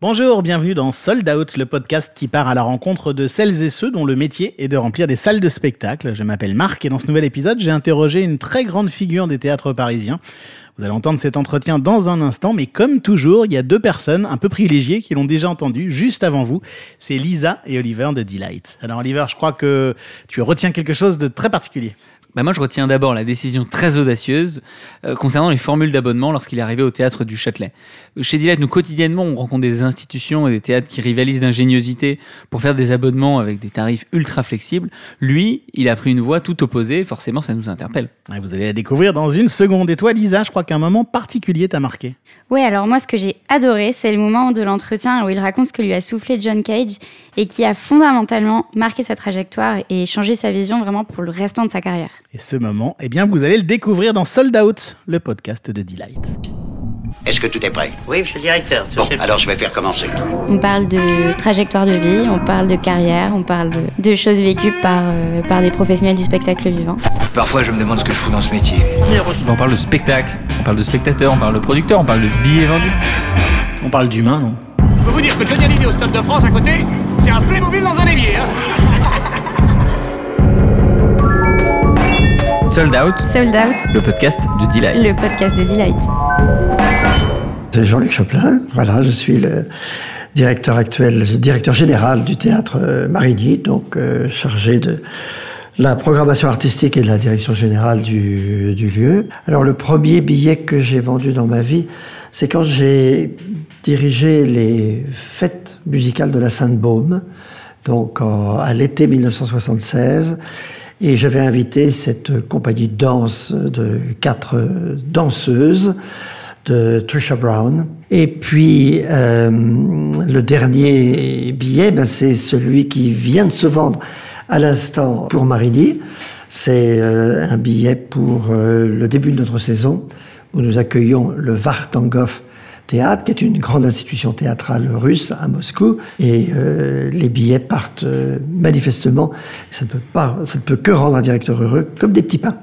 Bonjour, bienvenue dans Sold Out, le podcast qui part à la rencontre de celles et ceux dont le métier est de remplir des salles de spectacle. Je m'appelle Marc et dans ce nouvel épisode, j'ai interrogé une très grande figure des théâtres parisiens. Vous allez entendre cet entretien dans un instant, mais comme toujours, il y a deux personnes un peu privilégiées qui l'ont déjà entendu juste avant vous. C'est Lisa et Oliver de Delight. Alors Oliver, je crois que tu retiens quelque chose de très particulier. Bah moi, je retiens d'abord la décision très audacieuse euh, concernant les formules d'abonnement lorsqu'il est arrivé au théâtre du Châtelet. Chez Delight, nous quotidiennement, on rencontre des institutions et des théâtres qui rivalisent d'ingéniosité pour faire des abonnements avec des tarifs ultra flexibles. Lui, il a pris une voie tout opposée. Forcément, ça nous interpelle. vous allez la découvrir dans une seconde. Et toi, Lisa, je crois qu'un moment particulier t'a marqué. Oui, alors moi, ce que j'ai adoré, c'est le moment de l'entretien où il raconte ce que lui a soufflé John Cage et qui a fondamentalement marqué sa trajectoire et changé sa vision vraiment pour le restant de sa carrière. Et ce moment, eh bien, vous allez le découvrir dans Sold Out, le podcast de Delight. Est-ce que tout est prêt? Oui, monsieur le directeur. Bon, alors je vais faire commencer. On parle de trajectoire de vie, on parle de carrière, on parle de, choses vécues par, euh, par des professionnels du spectacle vivant. Parfois, je me demande ce que je fous dans ce métier. On parle de spectacle, on parle de spectateur, on parle de producteur, on parle de billets vendus. On parle d'humain, non? Je peux vous dire que Johnny Hallyday au Stade de France à côté, c'est un Playmobil dans un évier. Hein Sold Out. Sold Out. Le podcast de Delight. Le podcast de Delight. C'est Jean-Luc Choplin. Voilà, je suis le directeur actuel, le directeur général du théâtre euh, Marigny, donc euh, chargé de la programmation artistique et de la direction générale du, du lieu. Alors le premier billet que j'ai vendu dans ma vie, c'est quand j'ai dirigé les fêtes musicales de la Sainte-Baume, donc à l'été 1976. Et j'avais invité cette compagnie de danse de quatre danseuses de Trisha Brown. Et puis, euh, le dernier billet, ben, c'est celui qui vient de se vendre à l'instant pour Maridi. C'est euh, un billet pour euh, le début de notre saison, où nous accueillons le Vartangov théâtre, qui est une grande institution théâtrale russe à Moscou. Et euh, les billets partent euh, manifestement, ça ne, peut ça ne peut que rendre un directeur heureux, comme des petits pains.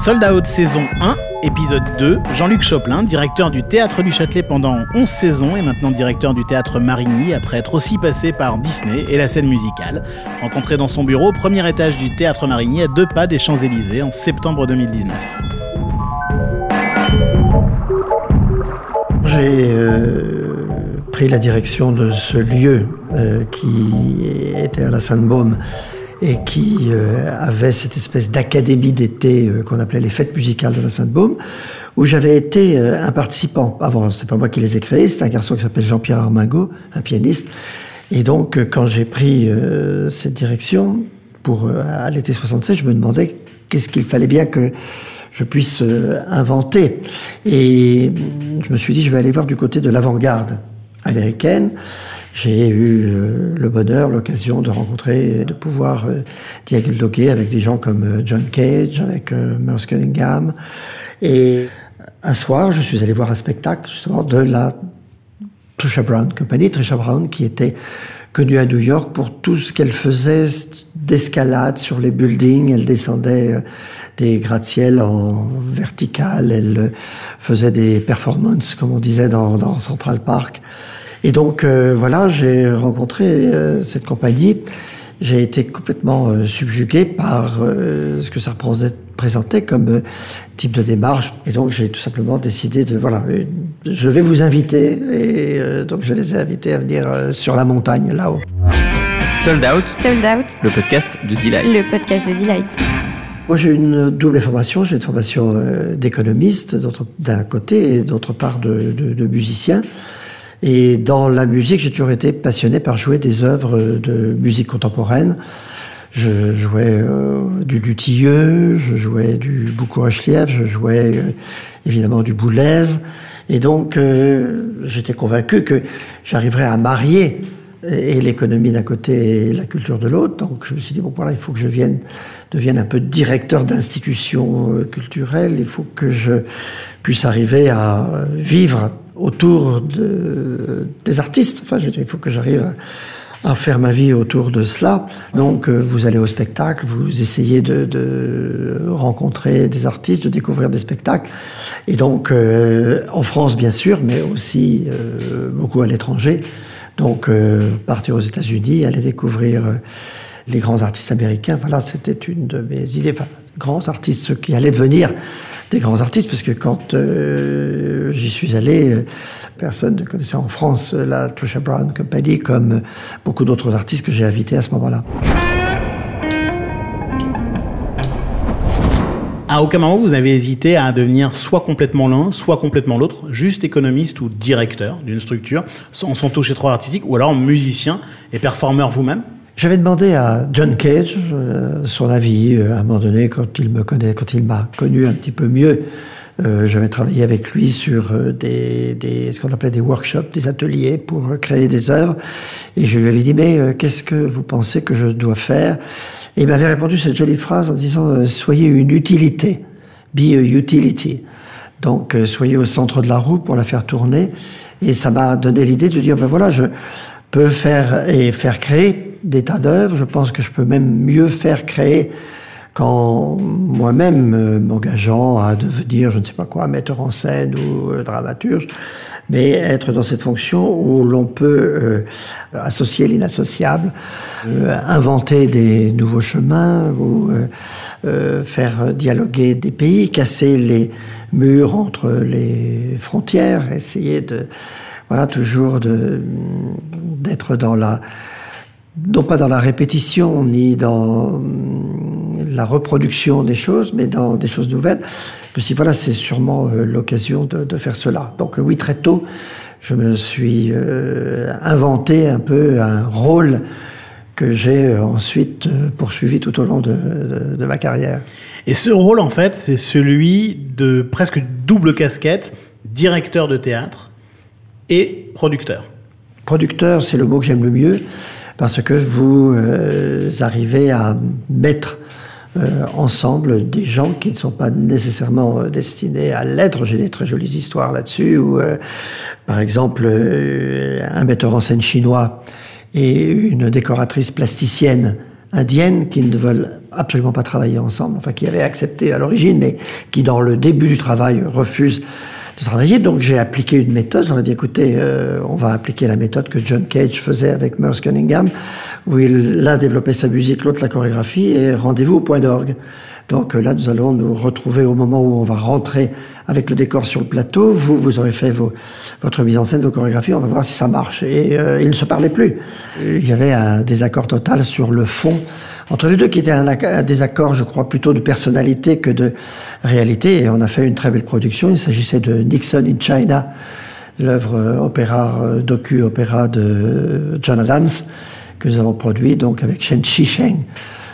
Sold Out saison 1, épisode 2, Jean-Luc Choplin, directeur du Théâtre du Châtelet pendant 11 saisons et maintenant directeur du Théâtre Marigny après être aussi passé par Disney et la scène musicale. Rencontré dans son bureau, premier étage du Théâtre Marigny à deux pas des Champs-Élysées en septembre 2019. J'ai euh, pris la direction de ce lieu euh, qui était à la Sainte-Baume et qui euh, avait cette espèce d'académie d'été qu'on appelait les fêtes musicales de la Sainte-Baume, où j'avais été un participant. Avant, c'est pas moi qui les ai créés, c'est un garçon qui s'appelle Jean-Pierre Armingo, un pianiste. Et donc, quand j'ai pris cette direction pour à l'été 76, je me demandais qu'est-ce qu'il fallait bien que je puisse euh, inventer. Et je me suis dit, je vais aller voir du côté de l'avant-garde américaine. J'ai eu euh, le bonheur, l'occasion de rencontrer, de pouvoir euh, dialoguer avec des gens comme John Cage, avec Merce Cunningham. Et un soir, je suis allé voir un spectacle justement de la Trisha Brown Company, Trisha Brown qui était connue à New York pour tout ce qu'elle faisait d'escalade sur les buildings. Elle descendait des gratte-ciel en vertical. Elle faisait des performances, comme on disait, dans, Central Park. Et donc, euh, voilà, j'ai rencontré euh, cette compagnie. J'ai été complètement euh, subjugué par ce que ça représentait comme type de démarche. Et donc, j'ai tout simplement décidé de, voilà, je vais vous inviter. Et donc, je les ai invités à venir sur la montagne, là-haut. Sold Out. Sold Out. Le podcast de Delight. Le podcast de Delight. Moi, j'ai une double formation. J'ai une formation euh, d'économiste d'un côté et d'autre part de, musicien. Et dans la musique, j'ai toujours été passionné par jouer des œuvres de musique contemporaine. Je jouais euh, du Dutilleux, je jouais du Boukourachliev, je jouais euh, évidemment du Boulez. Et donc, j'étais convaincu que j'arriverais à marier et l'économie d'un côté et la culture de l'autre. Donc je me suis dit, bon voilà, il faut que je vienne, devienne un peu directeur d'institutions euh, culturelles, il faut que je puisse arriver à vivre autour de, des artistes. Enfin, je veux dire, il faut que j'arrive à faire ma vie autour de cela. Donc, euh, vous allez au spectacle, vous essayez de, rencontrer des artistes, de découvrir des spectacles. Et donc, euh, en France, bien sûr, mais aussi beaucoup à l'étranger. Donc, euh, partir aux États-Unis, aller découvrir euh, les grands artistes américains. Voilà, c'était une de mes idées. Enfin, grands artistes, ceux qui allaient devenir des grands artistes, parce que quand euh, j'y suis allé, euh, personne ne connaissait en France euh, la Trisha Brown Company comme beaucoup d'autres artistes que j'ai invités à ce moment-là. À aucun moment vous avez hésité à devenir soit complètement l'un, soit complètement l'autre, juste économiste ou directeur d'une structure, sans, sans toucher trop à l'artistique, ou alors musicien et performeur vous-même J'avais demandé à John Cage euh, son avis euh, à un moment donné quand il me connaît, quand il m'a connu un petit peu mieux. Euh, J'avais travaillé avec lui sur euh, des, ce qu'on appelait des workshops, des ateliers pour euh, créer des œuvres. Et je lui avais dit mais qu'est-ce que vous pensez que je dois faire? Et il m'avait répondu cette jolie phrase en disant euh, soyez une utilité, be a utility. Donc euh, soyez au centre de la roue pour la faire tourner. Et ça m'a donné l'idée de dire ben voilà je peux faire et faire créer des tas d'œuvres. Je pense que je peux même mieux faire créer qu'en moi-même euh, m'engageant à devenir, je ne sais pas quoi, metteur en scène ou dramaturge, mais être dans cette fonction où l'on peut euh, associer l'inassociable, euh, inventer des nouveaux chemins ou euh, faire dialoguer des pays, casser les murs entre les frontières, essayer de voilà toujours d'être dans la non pas dans la répétition ni dans la reproduction des choses, mais dans des choses nouvelles. Je me suis dit, voilà, c'est sûrement euh, l'occasion de, de faire cela. Donc oui, très tôt, je me suis euh, inventé un peu un rôle que j'ai euh, ensuite poursuivi tout au long de, de- de ma carrière. Et ce rôle, en fait, c'est celui de presque double casquette, directeur de théâtre et producteur. Producteur, c'est le mot que j'aime le mieux, parce que vous euh, arrivez à mettre euh, ensemble des gens qui ne sont pas nécessairement euh, destinés à l'être. J'ai des très jolies histoires là-dessus, où, euh, par exemple, un metteur en scène chinois et une décoratrice plasticienne indienne qui ne veulent absolument pas travailler ensemble, enfin qui avaient accepté à l'origine, mais qui dans le début du travail refusent de travailler. Donc j'ai appliqué une méthode. J'aurais dit écoutez, on va appliquer la méthode que John Cage faisait avec Merce Cunningham, où il l'un développait sa musique, l'autre la chorégraphie, et rendez-vous au point d'orgue. Donc euh, là, nous allons nous retrouver au moment où on va rentrer avec le décor sur le plateau. Vous, vous aurez fait votre mise en scène, vos chorégraphies. On va voir si ça marche. Et euh, ils ne se parlaient plus. Il y avait un désaccord total sur le fond entre les deux, qui était un désaccord, je crois, plutôt de personnalité que de réalité. Et on a fait une très belle production. Il s'agissait de Nixon in China, l'œuvre euh, opéra, euh, docu-opéra de John Adams, que nous avons produit donc avec Shen Shisheng,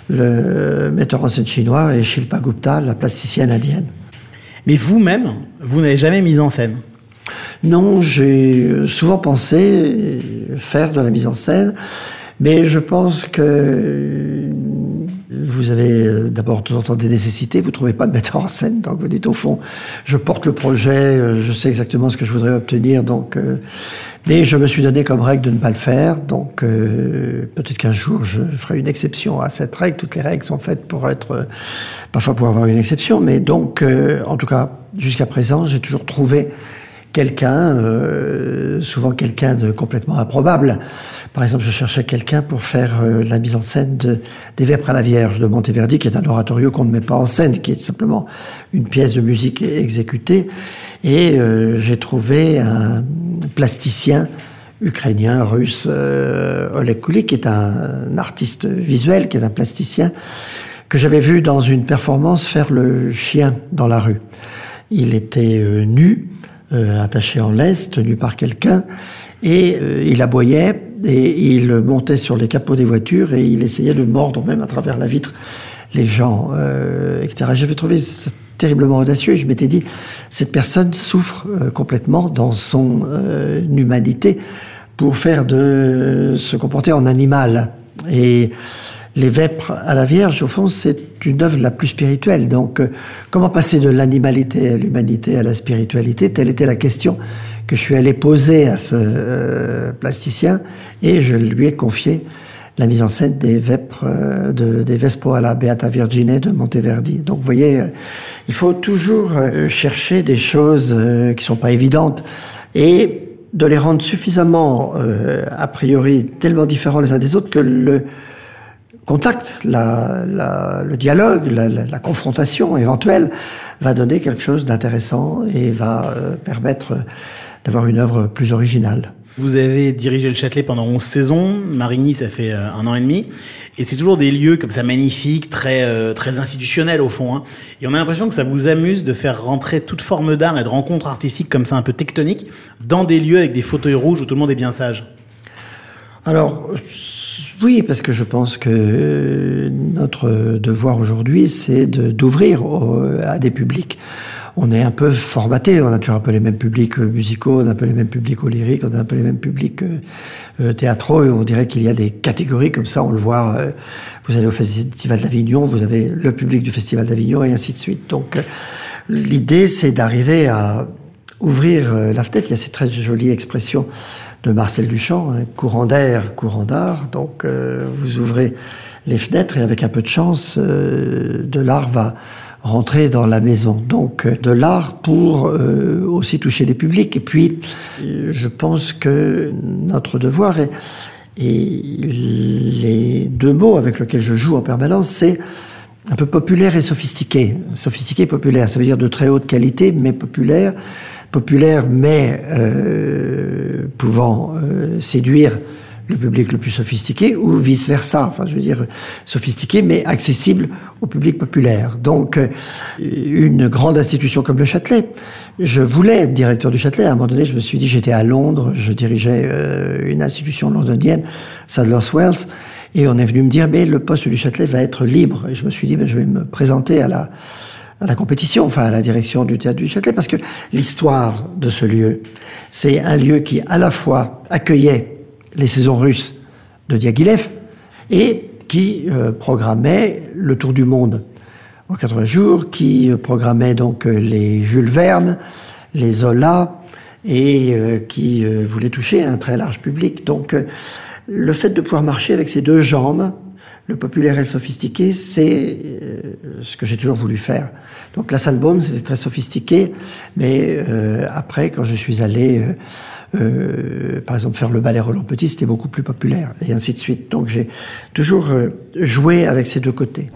le metteur en scène chinois, et Shilpa Gupta, la plasticienne indienne. Mais vous-même, vous n'avez jamais mis en scène? Non, j'ai souvent pensé faire de la mise en scène, mais je pense que vous avez euh, d'abord de temps en temps des nécessités, vous trouvez pas de metteur en scène, donc vous dites au fond, je porte le projet, euh, je sais exactement ce que je voudrais obtenir, donc, euh, mais je me suis donné comme règle de ne pas le faire, donc peut-être qu'un jour je ferai une exception à cette règle. Toutes les règles sont faites pour être, parfois pour avoir une exception, mais donc, en tout cas, jusqu'à présent, j'ai toujours trouvé quelqu'un, euh, souvent quelqu'un de complètement improbable. Par exemple, je cherchais quelqu'un pour faire euh, la mise en scène de, des Vêpres à la Vierge de Monteverdi, qui est un oratorio qu'on ne met pas en scène, qui est simplement une pièce de musique exécutée. Et euh, j'ai trouvé un plasticien ukrainien, russe, euh, Oleg Kulik, qui est un, artiste visuel, qui est un plasticien, que j'avais vu dans une performance faire le chien dans la rue. Il était euh, nu, attaché en laisse, tenu par quelqu'un, et euh, il aboyait, et il montait sur les capots des voitures, et il essayait de mordre même à travers la vitre les gens, euh, etc. J'avais trouvé ça terriblement audacieux, et je m'étais dit, cette personne souffre euh, complètement dans son euh, humanité pour faire de se comporter en animal. Et les vêpres à la Vierge, au fond, c'est une œuvre la plus spirituelle. Donc, euh, comment passer de l'animalité à l'humanité à la spiritualité? Telle était la question que je suis allé poser à ce euh, plasticien et je lui ai confié la mise en scène des vêpres euh, de, des Vespo à la Beata Virgine de Monteverdi. Donc vous voyez, euh, il faut toujours euh, chercher des choses qui sont pas évidentes et de les rendre suffisamment a priori tellement différents les uns des autres que le contact, la, la, le dialogue, la, la, confrontation éventuelle va donner quelque chose d'intéressant et va permettre d'avoir une œuvre plus originale. Vous avez dirigé le Châtelet pendant 11 saisons, Marigny ça fait euh, un an et demi, et c'est toujours des lieux comme ça magnifiques, très euh, très institutionnels au fond. Hein. Et on a l'impression que ça vous amuse de faire rentrer toute forme d'art et de rencontres artistiques comme ça un peu tectoniques dans des lieux avec des fauteuils rouges où tout le monde est bien sage. Alors oui, parce que je pense que notre devoir aujourd'hui, c'est d'ouvrir à des publics on est un peu formaté. On a toujours un peu les mêmes publics euh, musicaux, on a un peu les mêmes publics lyriques, on a un peu les mêmes publics euh, euh, théâtraux. Et on dirait qu'il y a des catégories comme ça. On le voit. vous allez au Festival d'Avignon, vous avez le public du Festival d'Avignon et ainsi de suite. Donc, l'idée, c'est d'arriver à ouvrir la fenêtre. Il y a cette très jolie expression de Marcel Duchamp, hein, courant d'air, courant d'art. Donc, vous ouvrez les fenêtres et avec un peu de chance, de l'art va rentrer dans la maison. Donc de l'art pour euh, aussi toucher les publics. Et puis, je pense que notre devoir est, et les deux mots avec lesquels je joue en permanence, c'est un peu populaire et sophistiqué. Sophistiqué et populaire, ça veut dire de très haute qualité, mais populaire. Populaire, mais euh, pouvant euh, séduire le public le plus sophistiqué ou vice versa. Enfin, je veux dire sophistiqué mais accessible au public populaire. Donc, euh, une grande institution comme le Châtelet. Je voulais être directeur du Châtelet. À un moment donné, je me suis dit, j'étais à Londres, je dirigeais une institution londonienne, Sadler's Wells, et on est venu me dire, mais le poste du Châtelet va être libre. Et je me suis dit, mais je vais me présenter à la à la compétition, enfin à la direction du théâtre du Châtelet, parce que l'histoire de ce lieu, c'est un lieu qui à la fois accueillait les saisons russes de Diaghilev et qui euh, programmait le Tour du monde en 80 jours, qui euh, programmait donc euh, les Jules Verne, les Zola et qui voulait toucher un très large public. Donc le fait de pouvoir marcher avec ses deux jambes, le populaire et le sophistiqué, c'est ce que j'ai toujours voulu faire. Donc la Sandbaum, c'était très sophistiqué, mais après, quand je suis allé euh, par exemple, faire le ballet Roland Petit, c'était beaucoup plus populaire, et ainsi de suite. Donc j'ai toujours euh, joué avec ces deux côtés.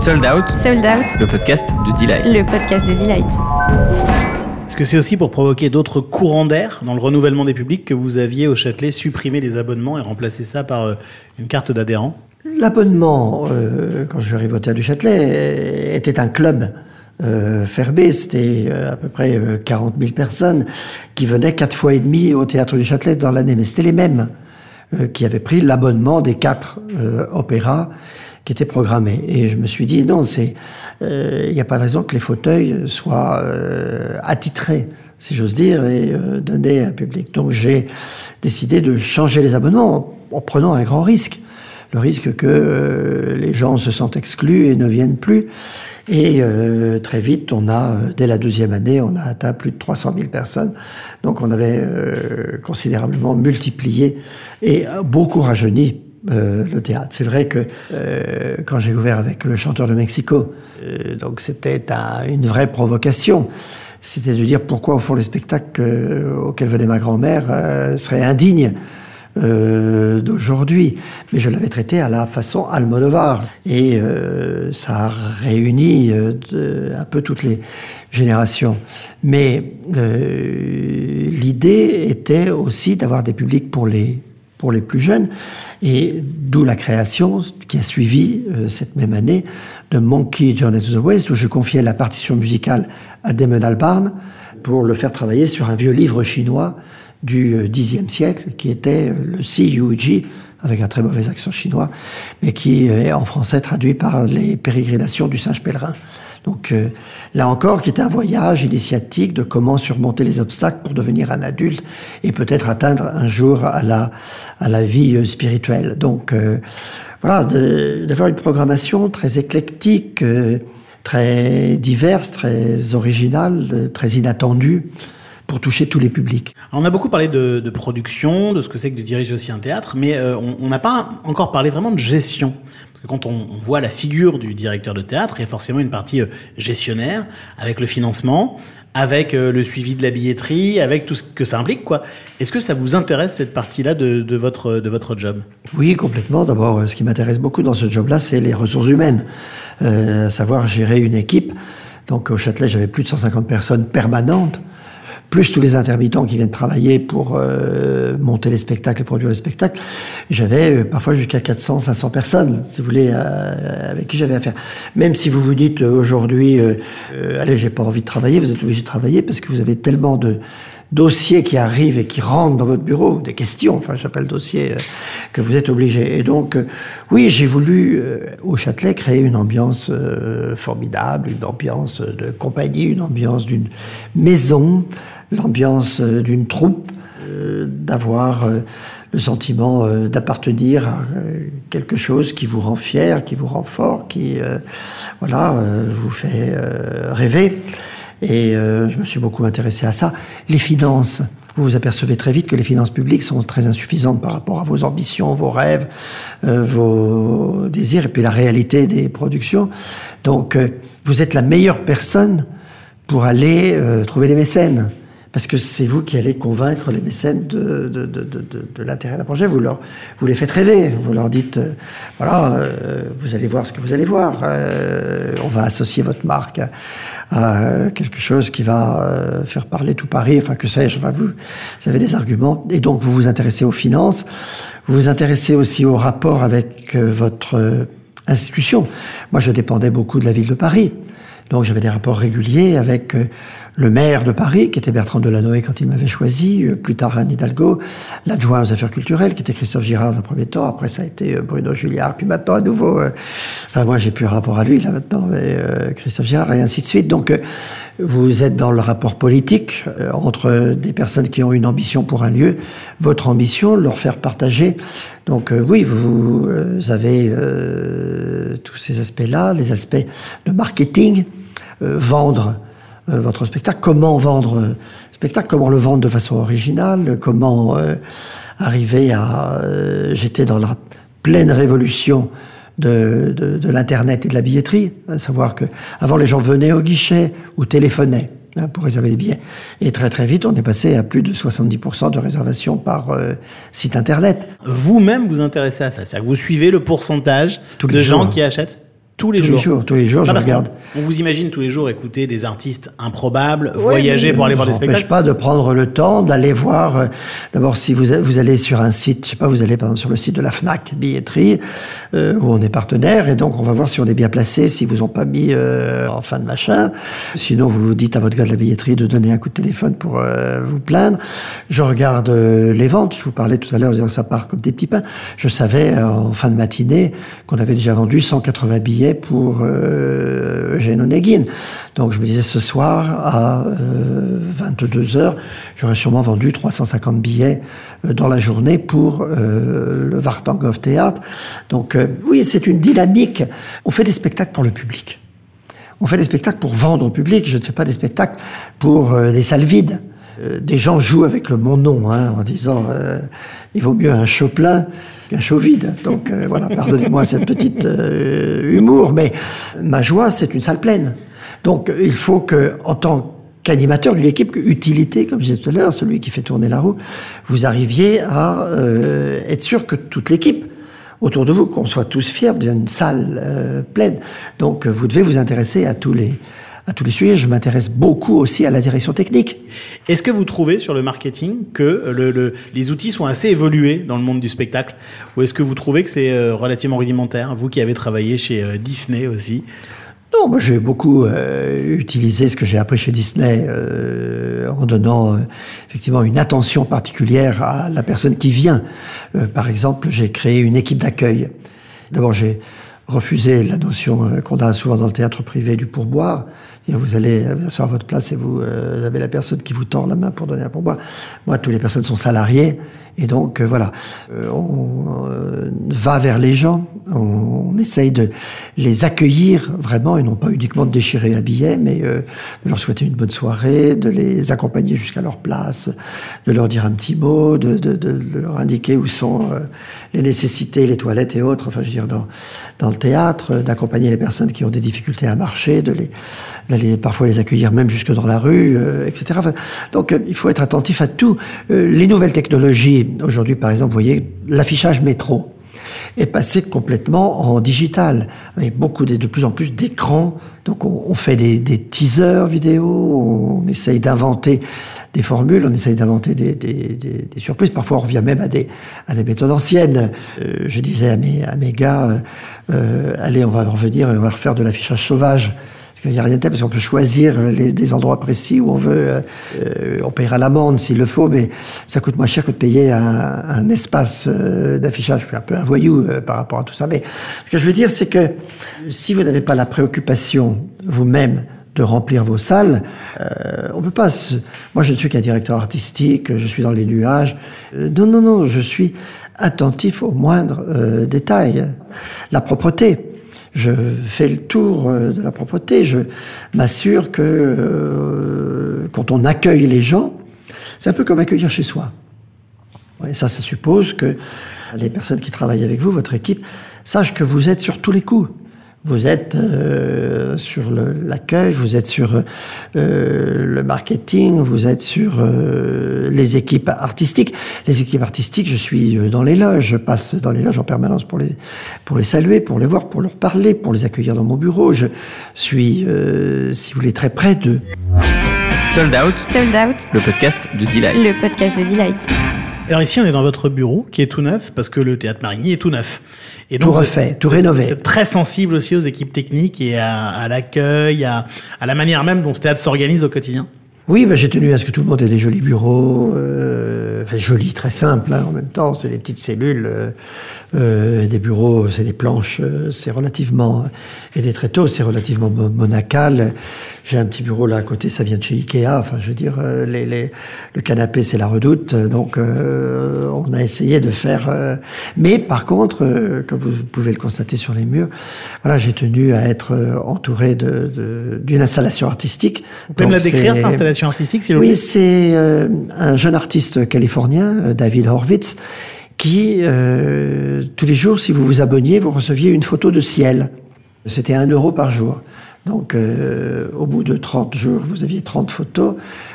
Sold Out. Sold Out. Le podcast de Delight. Le podcast de Delight. Est-ce que c'est aussi pour provoquer d'autres courants d'air dans le renouvellement des publics que vous aviez au Châtelet supprimé les abonnements et remplacé ça par euh, une carte d'adhérent? L'abonnement, quand je suis arrivé au Théâtre du Châtelet, était un club euh, Ferbé, c'était euh, à peu près 40 euh, 000 personnes qui venaient quatre fois et demi au théâtre du Châtelet dans l'année. Mais c'était les mêmes euh, qui avaient pris l'abonnement des quatre opéras qui étaient programmés. Et je me suis dit, non, il n'y a pas de raison que les fauteuils soient attitrés, si j'ose dire, et donnés à un public. Donc j'ai décidé de changer les abonnements en, prenant un grand risque. Le risque que les gens se sentent exclus et ne viennent plus. Et euh, très vite, on a, euh, dès la deuxième année, on a atteint plus de 300 000 personnes. Donc on avait euh, considérablement multiplié et beaucoup rajeuni le théâtre. C'est vrai que quand j'ai ouvert avec le chanteur de Mexico, donc c'était une vraie provocation. C'était de dire pourquoi au fond les spectacles auxquels venait ma grand-mère seraient indignes euh, d'aujourd'hui. Mais je l'avais traité à la façon Almodovar. Et euh, ça a réuni euh, un peu toutes les générations. Mais l'idée était aussi d'avoir des publics pour les, pour les plus jeunes. Et d'où la création qui a suivi cette même année de Monkey Journey to the West, où je confiais la partition musicale à Damon Albarn pour le faire travailler sur un vieux livre chinois du Xe siècle, qui était le CUG, avec un très mauvais accent chinois, mais qui est en français traduit par les pérégrinations du singe pèlerin. Donc euh, là encore, qui est un voyage initiatique de comment surmonter les obstacles pour devenir un adulte et peut-être atteindre un jour à la, à la vie euh, spirituelle. Donc euh, voilà, d'avoir une programmation très éclectique, très diverse, très originale, très inattendue pour toucher tous les publics. on a beaucoup parlé de, de production, de ce que c'est que de diriger aussi un théâtre, mais euh, on n'a pas encore parlé vraiment de gestion. Parce que quand on, on, voit la figure du directeur de théâtre, il y a forcément une partie euh, gestionnaire, avec le financement, avec euh, le suivi de la billetterie, avec tout ce que ça implique. quoi. Est-ce que ça vous intéresse, cette partie-là de, de, votre, de votre job? Oui, complètement. D'abord, ce qui m'intéresse beaucoup dans ce job-là, c'est les ressources humaines. Euh, à savoir gérer une équipe. Donc au Châtelet, j'avais plus de 150 personnes permanentes plus tous les intermittents qui viennent travailler pour euh, monter les spectacles et produire les spectacles, j'avais euh, parfois jusqu'à 400, 500 personnes, si vous voulez, euh, avec qui j'avais affaire. Même si vous vous dites aujourd'hui, allez, j'ai pas envie de travailler, vous êtes obligé de travailler parce que vous avez tellement de dossiers qui arrivent et qui rentrent dans votre bureau, des questions, enfin j'appelle dossier, que vous êtes obligé. Et donc, oui, j'ai voulu au Châtelet créer une ambiance formidable, une ambiance de compagnie, une ambiance d'une maison, l'ambiance d'une troupe, euh, d'avoir euh, le sentiment euh, d'appartenir à quelque chose qui vous rend fier, qui vous rend fort, qui voilà vous fait rêver. Et je me suis beaucoup intéressé à ça. Les finances. Vous vous apercevez très vite que les finances publiques sont très insuffisantes par rapport à vos ambitions, vos rêves, vos désirs, et puis la réalité des productions. Donc, vous êtes la meilleure personne pour aller trouver des mécènes parce que c'est vous qui allez convaincre les mécènes de, de, de, de l'intérêt d'un projet. Vous, leur, vous les faites rêver. Vous leur dites, euh, voilà, euh, vous allez voir ce que vous allez voir. Euh, on va associer votre marque à, quelque chose qui va faire parler tout Paris. Enfin, que sais-je. Vous, vous avez des arguments. Et donc, vous vous intéressez aux finances. Vous vous intéressez aussi au rapport avec votre institution. Moi, je dépendais beaucoup de la ville de Paris. Donc, j'avais des rapports réguliers avec le maire de Paris, qui était Bertrand Delanoë quand il m'avait choisi, euh, plus tard Anne Hidalgo, l'adjoint aux affaires culturelles, qui était Christophe Girard dans un premier temps, après ça a été euh, Bruno Julliard, puis maintenant à nouveau, euh, enfin moi j'ai plus rapport à lui là maintenant, mais, Christophe Girard, et ainsi de suite. Donc vous êtes dans le rapport politique entre des personnes qui ont une ambition pour un lieu, votre ambition, leur faire partager. Donc oui, vous, avez tous ces aspects-là, les aspects de marketing, vendre euh, votre spectacle, comment vendre le spectacle, comment le vendre de façon originale, comment euh, arriver à... Euh, j'étais dans la pleine révolution de, de, de l'internet et de la billetterie, à savoir que avant les gens venaient au guichet ou téléphonaient hein, pour réserver des billets. Et très très vite, on est passé à plus de 70% de réservations par euh, site internet. Vous-même vous intéressez à ça, c'est-à-dire que vous suivez le pourcentage Tous de gens jours. qui achètent tous les tous jours. les jours, tous les jours, je regarde. On vous imagine tous les jours écouter des artistes improbables, voyager pour aller voir des Ça n'empêche spectacles. pas de prendre le temps d'aller voir. euh, D'abord, si vous, vous allez sur un site, je sais pas, vous allez par exemple sur le site de la Fnac billetterie euh, où on est partenaire et donc on va voir si on est bien placé, si vous ont pas mis euh, en fin de machin. Sinon, vous dites à votre gars de la billetterie de donner un coup de téléphone pour vous plaindre. Je regarde les ventes. Je vous parlais tout à l'heure, en disant que ça part comme des petits pains. Je savais en fin de matinée qu'on avait déjà vendu 180 billets pour euh. Donc je me disais ce soir à euh, 22 heures, j'aurais sûrement vendu 350 billets euh, dans la journée pour euh, le Vartangov Théâtre. Donc euh, oui, c'est une dynamique. On fait des spectacles pour le public. On fait des spectacles pour vendre au public. Je ne fais pas des spectacles pour euh, des salles vides. Euh, des gens jouent avec le mon nom hein, en disant euh, il vaut mieux un show vide. Donc euh, voilà, pardonnez-moi ce petit euh, humour, mais ma joie, c'est une salle pleine. Donc il faut que, en tant qu'animateur d'une équipe, que utilité, comme je disais tout à l'heure, celui qui fait tourner la roue, vous arriviez à euh, être sûr que toute l'équipe autour de vous, qu'on soit tous fiers d'une salle pleine. Donc vous devez vous intéresser à tous les à tous les sujets. Je m'intéresse beaucoup aussi à la direction technique. Est-ce que vous trouvez sur le marketing que euh, le- le- les outils sont assez évolués dans le monde du spectacle Ou est-ce que vous trouvez que c'est euh, relativement rudimentaire Vous qui avez travaillé chez euh, Disney aussi? Non, moi j'ai beaucoup euh, utilisé ce que j'ai appris chez Disney euh, en donnant euh, effectivement une attention particulière à la personne qui vient. Par exemple, j'ai créé une équipe d'accueil. D'abord, j'ai refusé la notion qu'on a souvent dans le théâtre privé du pourboire. Vous allez vous asseoir à votre place et vous euh, avez la personne qui vous tord la main pour donner un pourboire. Moi, toutes les personnes sont salariées. Et donc, euh, voilà, Euh, on euh, va vers les gens, on, on essaye de les accueillir vraiment, et non pas uniquement de déchirer un billet, mais euh, de leur souhaiter une bonne soirée, de les accompagner jusqu'à leur place, de leur dire un petit mot, de, de, de- de leur indiquer où sont les nécessités, les toilettes et autres, enfin je veux dire dans, dans le théâtre, euh, d'accompagner les personnes qui ont des difficultés à marcher, de les d'aller parfois les accueillir même jusque dans la rue, euh, etc. Donc euh, il faut être attentif à tout. Euh, les nouvelles technologies, aujourd'hui par exemple, vous voyez l'affichage métro est passé complètement en digital, avec beaucoup de, de plus en plus d'écrans. Donc on, on fait des, des teasers vidéo, on essaye d'inventer des formules, on essaye d'inventer des, des, des- des surprises. Parfois on revient même à des, à des méthodes anciennes. Euh, je disais à mes, à mes gars, euh, euh, allez, on va revenir et on va refaire de l'affichage sauvage. Parce qu'il n'y a rien de tel, parce qu'on peut choisir les, des endroits précis où on veut. euh, on payera l'amende s'il le faut, mais ça coûte moins cher que de payer un, un espace euh, d'affichage. Je suis un peu un voyou euh, par rapport à tout ça. Mais ce que je veux dire, c'est que si vous n'avez pas la préoccupation vous-même de remplir vos salles, euh, on peut pas. Moi, je ne suis qu'un directeur artistique, je suis dans les nuages. Euh, non, non, non, je suis attentif aux moindres euh, détails. La propreté. Je fais le tour de la propreté. Je m'assure que quand on accueille les gens, c'est un peu comme accueillir chez soi. Et ça, ça suppose que les personnes qui travaillent avec vous, votre équipe, sachent que vous êtes sur tous les coups. Vous êtes euh, sur l'accueil, vous êtes sur euh, le marketing, vous êtes sur euh, les équipes artistiques. Les équipes artistiques, je suis dans les loges, je passe dans les loges en permanence pour les, pour les saluer, pour les voir, pour leur parler, pour les accueillir dans mon bureau. Je suis, euh, si vous voulez, très près d'eux. Sold Out, Sold Out, le podcast de Delight. le podcast de Delight. Alors ici, on est dans votre bureau qui est tout neuf parce que le théâtre Marigny est tout neuf. Et Tout vous refait, tout rénové. très sensible aussi aux équipes techniques et à, à l'accueil, à, à la manière même dont ce théâtre s'organise au quotidien. Oui, ben, j'ai tenu à ce que tout le monde ait des jolis bureaux, euh, enfin, jolis, très simples hein, en même temps. C'est des petites cellules, euh, euh, des bureaux, c'est des planches, c'est relativement et des tréteaux, c'est relativement mo- monacal. J'ai un petit bureau là à côté, ça vient de chez Ikea. Enfin, je veux dire, les, les- le canapé c'est la redoute, donc on a essayé de faire. mais par contre, comme vous pouvez le constater sur les murs, voilà, j'ai tenu à être entouré de- de- d'une installation artistique. Vous pouvez me la décrire, cette installation artistique, s'il vous oui, c'est euh, un jeune artiste californien, euh, David Horwitz, qui, euh, tous les jours, si vous vous abonniez, vous receviez une photo de ciel. C'était un euro par jour. Donc, euh, au bout de 30 jours, vous aviez 30 photos.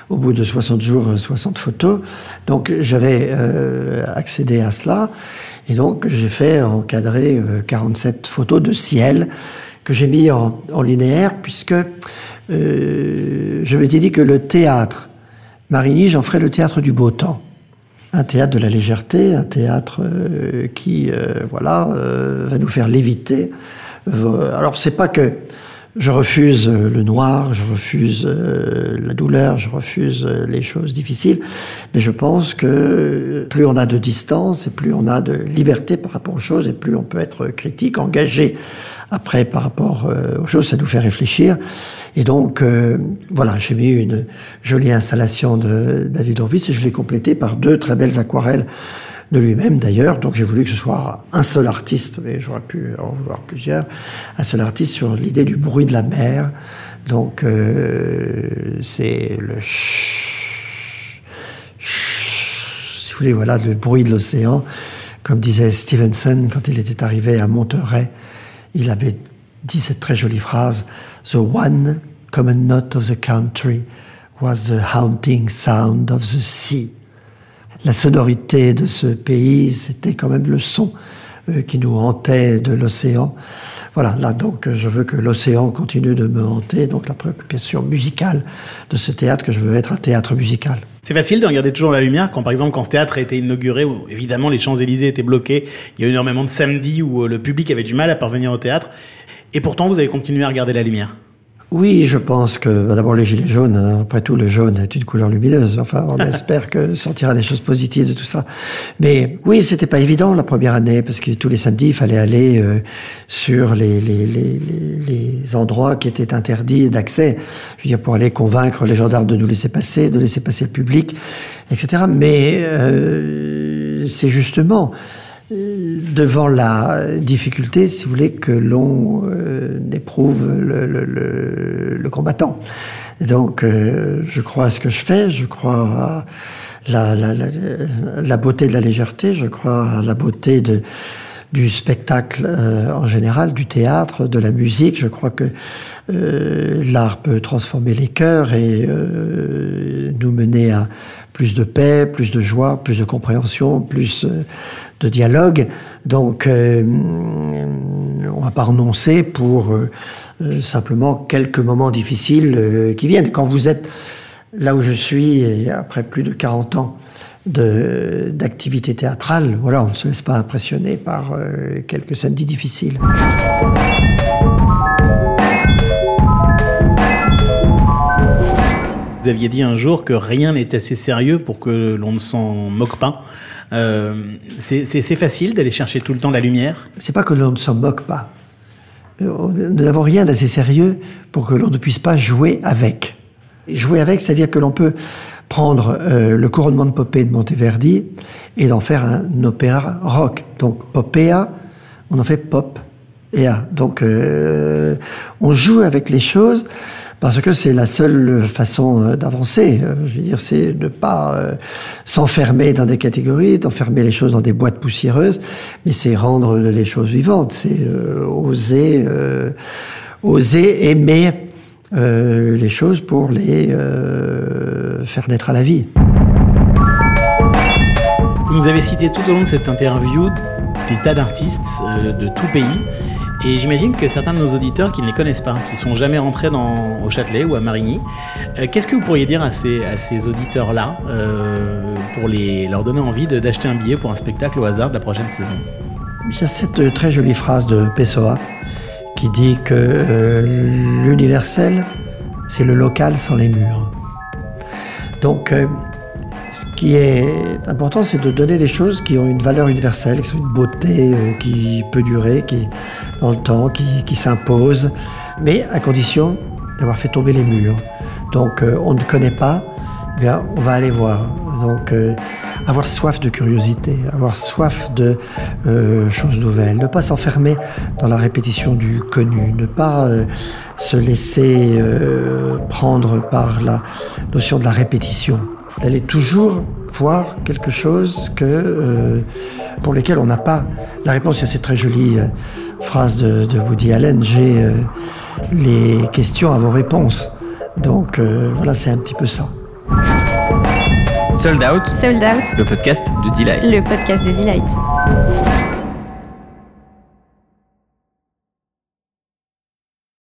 Au bout de 60 jours, euh, 60 photos. Donc, j'avais euh, accédé à cela. Et donc, j'ai fait encadrer euh, 47 photos de ciel que j'ai mis en, en linéaire, puisque euh, je m'étais dit que le théâtre Marigny, j'en ferais le théâtre du beau temps. Un théâtre de la légèreté, un théâtre euh, qui, euh, voilà, euh, va nous faire léviter. Alors, c'est pas que je refuse le noir, je refuse la douleur, je refuse les choses difficiles, mais je pense que plus on a de distance et plus on a de liberté par rapport aux choses et plus on peut être critique, engagé après par rapport euh, aux choses, ça nous fait réfléchir. Et donc, euh, voilà, j'ai mis une jolie installation de David Horvitz et je l'ai complétée par deux très belles aquarelles de lui-même d'ailleurs. Donc j'ai voulu que ce soit un seul artiste, mais j'aurais pu en vouloir plusieurs, un seul artiste sur l'idée du bruit de la mer. Donc euh, c'est le ch- si vous voulez, voilà, le bruit de l'océan. Comme disait Stevenson quand il était arrivé à Monterey, il avait dit cette très jolie phrase The one common note of the country was the haunting sound of the sea. La sonorité de ce pays, c'était quand même le son qui nous hantait de l'océan. Voilà, là donc euh, je veux que l'océan continue de me hanter, donc la préoccupation musicale de ce théâtre, que je veux être un théâtre musical. C'est facile de regarder toujours la lumière quand, par exemple, quand ce théâtre a été inauguré, où évidemment les Champs-Élysées étaient bloqués, il y a eu énormément de samedis où euh, le public avait du mal à parvenir au théâtre, et pourtant vous avez continué à regarder la lumière. Oui, je pense que bah, d'abord les gilets jaunes, hein, après tout le jaune est une couleur lumineuse. Enfin, on espère que sortira des choses positives de tout ça. Mais oui, c'était pas évident la première année parce que tous les samedis il fallait aller euh, sur les, les, les, les, endroits qui étaient interdits d'accès. Je veux dire pour aller convaincre les gendarmes de nous laisser passer, de laisser passer le public, etc. Mais euh, c'est justement devant la difficulté, si vous voulez, que l'on euh, éprouve le, combattant. donc, euh, je crois à ce que je fais, je crois à la, beauté de la légèreté, je crois à la beauté du spectacle euh, en général, du théâtre, de la musique. Je crois que l'art peut transformer les cœurs et nous mener à plus de paix, plus de joie, plus de compréhension, plus de dialogue. Donc, euh, on va pas renoncer pour euh, euh, simplement quelques moments difficiles qui viennent. Quand vous êtes là où je suis, après plus de 40 ans d'activité théâtrale, voilà, on ne se laisse pas impressionner par quelques samedis difficiles. Vous aviez dit un jour que rien n'est assez sérieux pour que l'on ne s'en moque pas. Euh, c'est facile d'aller chercher tout le temps la lumière? C'est pas que l'on ne s'en moque pas. Euh, nous n'avons rien d'assez sérieux pour que l'on ne puisse pas jouer avec. Jouer avec, c'est-à-dire que l'on peut prendre euh, le couronnement de Popée de Monteverdi et d'en faire un opéra rock. Donc Popea, on en fait pop et. Donc on joue avec les choses parce que c'est la seule façon euh, d'avancer. Euh, je veux dire, c'est ne pas euh, s'enfermer dans des catégories, d'enfermer les choses dans des boîtes poussiéreuses, mais c'est rendre les choses vivantes, c'est oser, oser aimer les choses pour les faire naître à la vie. Vous nous avez cité tout au long de cette interview des tas d'artistes de tout pays. Et j'imagine que certains de nos auditeurs qui ne les connaissent pas, qui sont jamais rentrés dans, au Châtelet ou à Marigny, euh, qu'est-ce que vous pourriez dire à ces, à ces auditeurs-là euh, pour les, leur donner envie d'acheter un billet pour un spectacle au hasard de la prochaine saison? Il y a cette euh, très jolie phrase de Pessoa qui dit que l'universel, c'est le local sans les murs. Donc, ce qui est important, c'est de donner des choses qui ont une valeur universelle, qui ont une beauté qui peut durer, qui dans le temps, qui, qui s'impose, mais à condition d'avoir fait tomber les murs. Donc euh, on ne connaît pas, eh bien, on va aller voir. Donc euh, avoir soif de curiosité, avoir soif de euh, choses nouvelles, ne pas s'enfermer dans la répétition du connu, ne pas se laisser prendre par la notion de la répétition, d'aller toujours voir quelque chose que, pour lesquels on n'a pas la réponse. C'est très joli phrase de, Woody Allen, j'ai euh, les questions à vos réponses. Donc euh, voilà, c'est un petit peu ça. Sold Out. Sold Out. Le podcast de Delight. Le podcast de Delight.